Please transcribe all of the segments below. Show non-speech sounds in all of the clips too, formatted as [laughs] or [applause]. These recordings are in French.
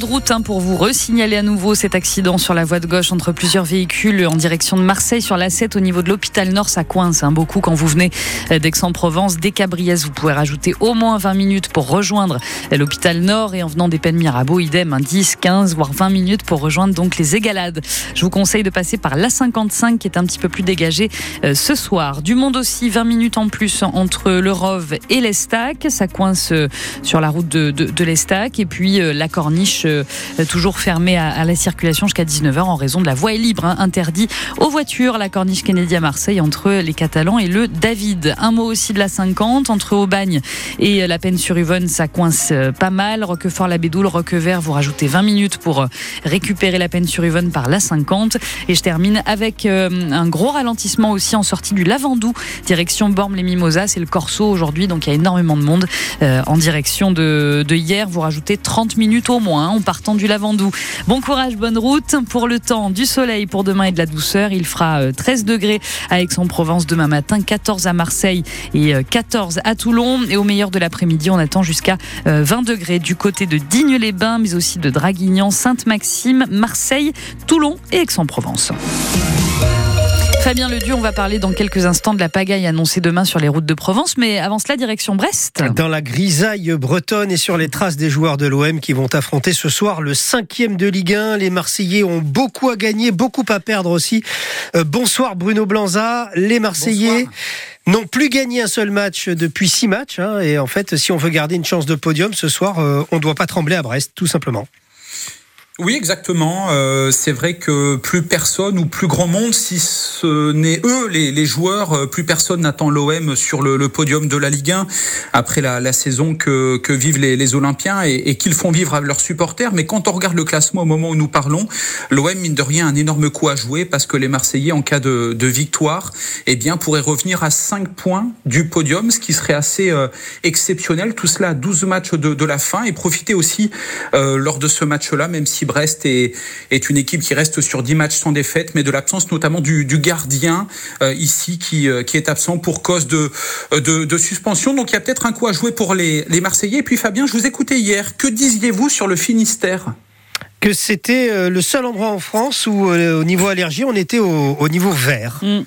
route hein, pour vous resignaler à nouveau cet accident sur la voie de gauche entre plusieurs véhicules en direction de Marseille sur la 7 au niveau de l'hôpital Nord. Ça coince hein, beaucoup quand vous venez euh, d'Aix-en-Provence. Dès Cabriès, vous pouvez rajouter au moins 20 minutes pour rejoindre euh, l'hôpital Nord et en venant des Pennes Mirabeau, idem, 10, hein, 15 voire 20 minutes pour rejoindre donc les Égalades. Je vous conseille de passer par l'A55 qui est un petit peu plus dégagé euh, ce soir. Du monde aussi, 20 minutes en plus entre le Rove et l'Estac. Ça coince sur la route de, de, de l'Estac et puis la Corniche euh, toujours fermée à, la circulation jusqu'à 19h en raison de la voie libre, hein, interdit aux voitures. La corniche Kennedy à Marseille entre les Catalans et le David. Un mot aussi de la 50 entre Aubagne et la peine sur Yvonne, ça coince euh, pas mal. Roquefort-la-Bédoule, Roquevert, vous rajoutez 20 minutes pour euh, récupérer la peine sur Yvonne par la 50. Et je termine avec un gros ralentissement aussi en sortie du Lavandou, direction Bormes-les-Mimosas. C'est le Corso aujourd'hui, donc il y a énormément de monde en direction de, de hier. Vous rajoutez 30 minutes au moins en partant du Lavandou. Bon courage, bonne route. Pour le temps, du soleil pour demain et de la douceur. Il fera 13 euh, degrés à Aix-en-Provence demain matin, 14 à Marseille et 14 euh, à Toulon. Et au meilleur de l'après-midi, on attend jusqu'à 20 euh, degrés du côté de Digne-les-Bains, mais aussi de Draguignan, Sainte-Maxime, Marseille, Toulon et Aix-en-Provence. Fabien Ledu, on va parler dans quelques instants de la pagaille annoncée demain sur les routes de Provence, mais avant cela, direction Brest. Dans la grisaille bretonne et sur les traces des joueurs de l'OM qui vont affronter ce soir le cinquième de Ligue 1. Les Marseillais ont beaucoup à gagner, beaucoup à perdre aussi. Euh, bonsoir Bruno Blanza. Les Marseillais n'ont plus gagné un seul match depuis six matchs. Hein, et en fait, si on veut garder une chance de podium ce soir, euh, on ne doit pas trembler à Brest, tout simplement. Oui, exactement. Euh, c'est vrai que plus personne ou plus grand monde, si ce n'est eux, les, les, joueurs, euh, plus personne n'attend l'OM sur le, le, podium de la Ligue 1 après la, la saison que, que, vivent les, les Olympiens et, et qu'ils font vivre à leurs supporters. Mais quand on regarde le classement au moment où nous parlons, l'OM, mine de rien, a un énorme coup à jouer parce que les Marseillais, en cas de, de victoire, eh bien, pourraient revenir à 5 points du podium, ce qui serait assez euh, exceptionnel. Tout cela à 12 matchs de, de la fin et profiter aussi euh, lors de ce match-là, même si Brest est, est, une équipe qui reste sur 10 matchs sans défaite, mais de l'absence notamment du, du gardien euh, ici qui, euh, qui est absent pour cause de, de, de suspension. Donc il y a peut-être un coup à jouer pour les, les Marseillais. Et puis Fabien, je vous écoutais hier. Que disiez-vous sur le Finistère? Que c'était euh, le seul endroit en France où, au niveau allergie, on était au, au niveau vert. Mm.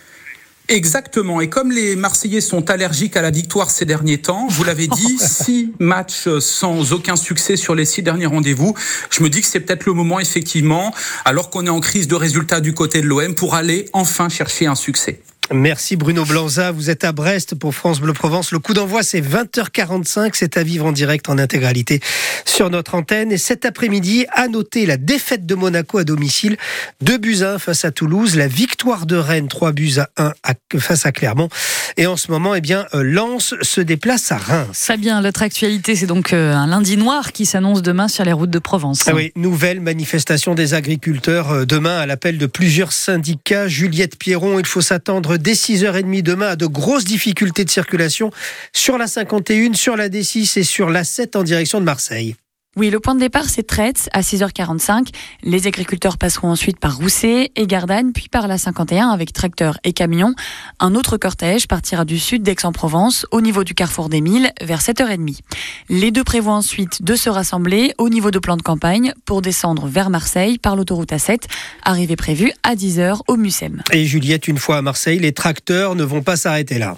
Exactement. Et comme les Marseillais sont allergiques à la victoire ces derniers temps, vous l'avez dit, [laughs] six matchs sans aucun succès sur les six derniers rendez-vous. Je me dis que c'est peut-être le moment, effectivement, alors qu'on est en crise de résultats du côté de l'OM, pour aller enfin chercher un succès. Merci Bruno Blanza. Vous êtes à Brest pour France Bleu Provence. Le coup d'envoi, c'est 20h45. C'est à vivre en direct en intégralité sur notre antenne. Et cet après-midi, à noter la défaite de Monaco à domicile. 2 buts à 1 face à Toulouse. La victoire de Rennes, 3 buts à 1 face à Clermont. Et en ce moment, eh bien, euh, Lens se déplace à Reims. bien l'autre actualité, c'est donc euh, un lundi noir qui s'annonce demain sur les routes de Provence. Ah oui, nouvelle manifestation des agriculteurs euh, demain à l'appel de plusieurs syndicats. Juliette Pierron, il faut s'attendre dès 6h30 demain à de grosses difficultés de circulation sur la 51, sur la D6 et sur la 7 en direction de Marseille. Oui, le point de départ, c'est Traite à 6h45. Les agriculteurs passeront ensuite par Rousset et Gardanne, puis par la 51 avec tracteurs et camions. Un autre cortège partira du sud d'Aix-en-Provence, au niveau du carrefour des Milles, vers 7h30. Les deux prévoient ensuite de se rassembler au niveau de plan de campagne pour descendre vers Marseille par l'autoroute A7, arrivée prévue à 10h au Mucem. Et Juliette, une fois à Marseille, les tracteurs ne vont pas s'arrêter là.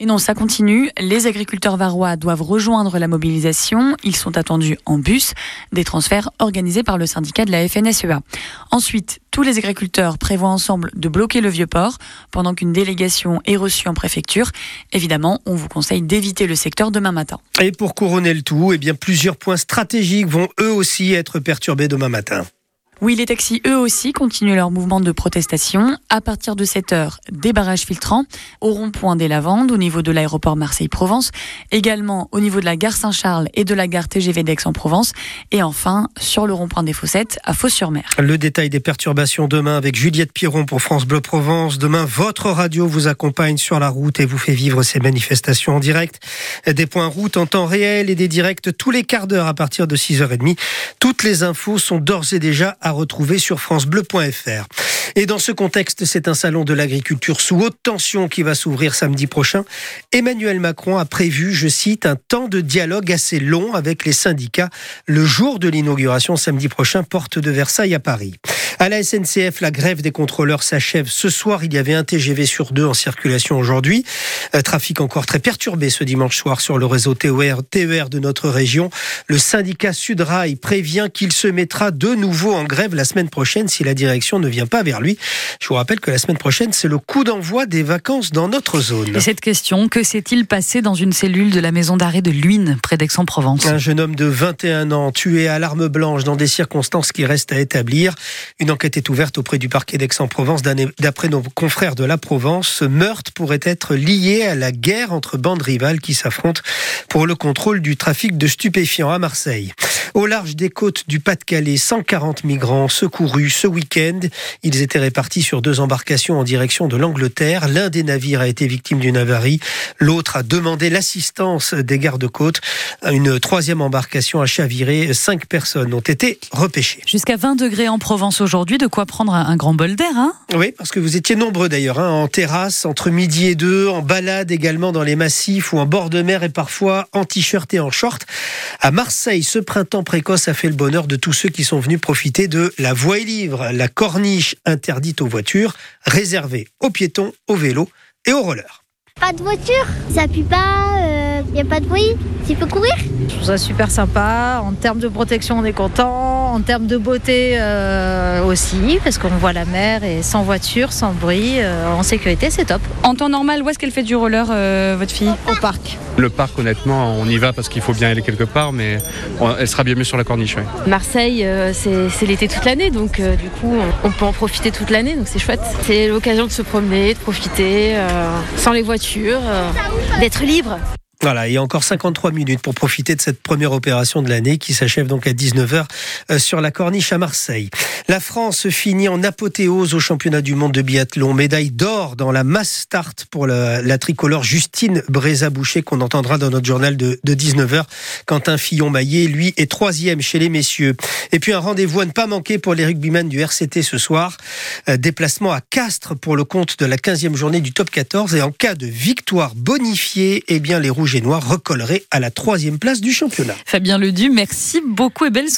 Et non, ça continue. Les agriculteurs varois doivent rejoindre la mobilisation. Ils sont attendus en bus, des transferts organisés par le syndicat de la FNSEA. Ensuite, tous les agriculteurs prévoient ensemble de bloquer le vieux port pendant qu'une délégation est reçue en préfecture. Évidemment, on vous conseille d'éviter le secteur demain matin. Et pour couronner le tout, eh bien, plusieurs points stratégiques vont eux aussi être perturbés demain matin. Oui, les taxis, eux aussi, continuent leur mouvement de protestation. À partir de 7 heures, des barrages filtrants au rond-point des Lavandes, au niveau de l'aéroport Marseille-Provence, également au niveau de la gare Saint-Charles et de la gare TGV d'Aix-en-Provence, et enfin sur le rond-point des Fossettes à Fos-sur-Mer. Le détail des perturbations demain avec Juliette Piron pour France Bleu Provence. Demain, votre radio vous accompagne sur la route et vous fait vivre ces manifestations en direct. Des points route en temps réel et des directs tous les quarts d'heure à partir de 6h30. Toutes les infos sont d'ores et déjà à retrouver sur francebleu.fr. Et dans ce contexte, c'est un salon de l'agriculture sous haute tension qui va s'ouvrir samedi prochain. Emmanuel Macron a prévu, je cite, un temps de dialogue assez long avec les syndicats le jour de l'inauguration samedi prochain, porte de Versailles à Paris. À la SNCF, la grève des contrôleurs s'achève ce soir. Il y avait un TGV sur deux en circulation aujourd'hui. Euh, trafic encore très perturbé ce dimanche soir sur le réseau TER, TER de notre région. Le syndicat Sudrail prévient qu'il se mettra de nouveau en grève la semaine prochaine si la direction ne vient pas vers lui. Je vous rappelle que la semaine prochaine, c'est le coup d'envoi des vacances dans notre zone. Et cette question, que s'est-il passé dans une cellule de la maison d'arrêt de Luynes, près d'Aix-en-Provence? Un jeune homme de 21 ans tué à l'arme blanche dans des circonstances qui restent à établir. Une enquête est ouverte auprès du parquet d'Aix-en-Provence. D'après nos confrères de la Provence, ce meurtre pourrait être lié à la guerre entre bandes rivales qui s'affrontent pour le contrôle du trafic de stupéfiants à Marseille. Au large des côtes du Pas-de-Calais, 140 migrants secourus ce week-end. Ils étaient répartis sur deux embarcations en direction de l'Angleterre. L'un des navires a été victime d'une avarie. L'autre a demandé l'assistance des gardes-côtes. Une troisième embarcation a chaviré. Cinq personnes ont été repêchées. Jusqu'à 20 degrés en Provence aujourd'hui. De quoi prendre un grand bol d'air, hein Oui, parce que vous étiez nombreux d'ailleurs, hein, en terrasse, entre midi et deux, en balade également dans les massifs ou en bord de mer et parfois en t-shirt et en short. À Marseille, ce printemps précoce a fait le bonheur de tous ceux qui sont venus profiter de la voie et livre, la corniche interdite aux voitures, réservée aux piétons, aux vélos et aux rollers. Pas de voiture, ça pue pas, il euh, n'y a pas de bruit, tu peux courir. Je trouve ça super sympa. En termes de protection, on est content. En termes de beauté euh, aussi, parce qu'on voit la mer et sans voiture, sans bruit, euh, en sécurité, c'est top. En temps normal, où est-ce qu'elle fait du roller, votre fille Au parc. Le parc, honnêtement, on y va parce qu'il faut bien aller quelque part, mais elle sera bien mieux sur la corniche. Marseille, c'est l'été toute l'année, donc du coup, on peut en profiter toute l'année, donc c'est chouette. C'est l'occasion de se promener, de profiter, sans les voitures euh, d'être libre. Voilà, il y a encore 53 minutes pour profiter de cette première opération de l'année qui s'achève donc à 19h euh, sur la corniche à Marseille. La France finit en apothéose au championnat du monde de biathlon. Médaille d'or dans la mass start pour la, tricolore Justine Bréza-Boucher qu'on entendra dans notre journal de, 19h. Quentin Fillon-Maillet, lui, est troisième chez les messieurs. Et puis un rendez-vous à ne pas manquer pour les rugbymen du RCT ce soir. Euh, déplacement à Castres pour le compte de la 15e journée du top 14. Et en cas de victoire bonifiée, eh bien les Rouges recolleraient à la troisième place du championnat. Fabien Ledu, merci beaucoup et belle soirée.